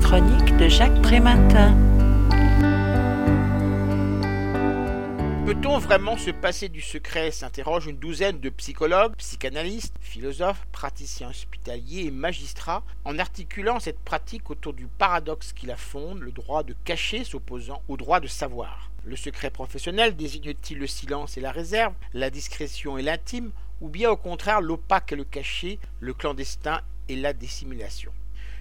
chronique de Jacques Prématin. Peut-on vraiment se passer du secret s'interroge une douzaine de psychologues, psychanalystes, philosophes, praticiens hospitaliers et magistrats en articulant cette pratique autour du paradoxe qui la fonde, le droit de cacher s'opposant au droit de savoir. Le secret professionnel désigne-t-il le silence et la réserve, la discrétion et l'intime, ou bien au contraire l'opaque et le caché, le clandestin et la dissimulation?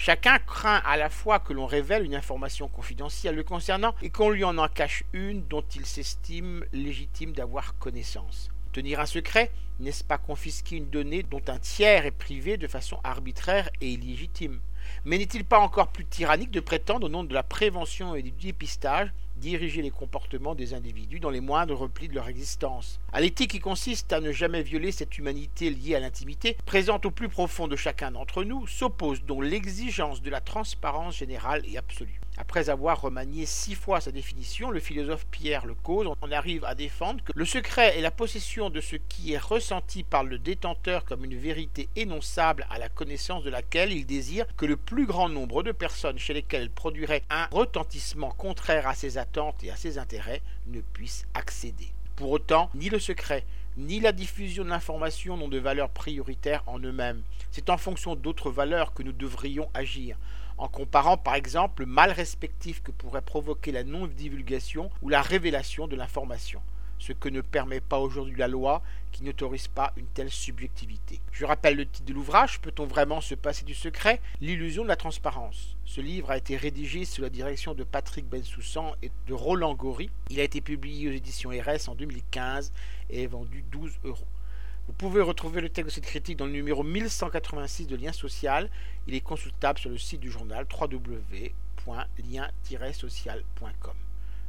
Chacun craint à la fois que l'on révèle une information confidentielle le concernant et qu'on lui en cache une dont il s'estime légitime d'avoir connaissance. Tenir un secret, n'est-ce pas confisquer une donnée dont un tiers est privé de façon arbitraire et illégitime? Mais n'est-il pas encore plus tyrannique de prétendre, au nom de la prévention et du dépistage, diriger les comportements des individus dans les moindres replis de leur existence. À l'éthique qui consiste à ne jamais violer cette humanité liée à l'intimité, présente au plus profond de chacun d'entre nous, s'oppose donc l'exigence de la transparence générale et absolue. Après avoir remanié six fois sa définition, le philosophe Pierre Le Cause en arrive à défendre que le secret est la possession de ce qui est ressenti par le détenteur comme une vérité énonçable à la connaissance de laquelle il désire que le plus grand nombre de personnes chez lesquelles elle produirait un retentissement contraire à ses attentes et à ses intérêts ne puissent accéder. Pour autant, ni le secret, ni la diffusion de l'information n'ont de valeur prioritaire en eux-mêmes. C'est en fonction d'autres valeurs que nous devrions agir en comparant par exemple le mal respectif que pourrait provoquer la non-divulgation ou la révélation de l'information, ce que ne permet pas aujourd'hui la loi qui n'autorise pas une telle subjectivité. Je rappelle le titre de l'ouvrage, Peut-on vraiment se passer du secret? L'illusion de la transparence. Ce livre a été rédigé sous la direction de Patrick Bensoussan et de Roland Gori. Il a été publié aux éditions RS en 2015 et est vendu 12 euros. Vous pouvez retrouver le texte de cette critique dans le numéro 1186 de Lien Social. Il est consultable sur le site du journal www.lien-social.com.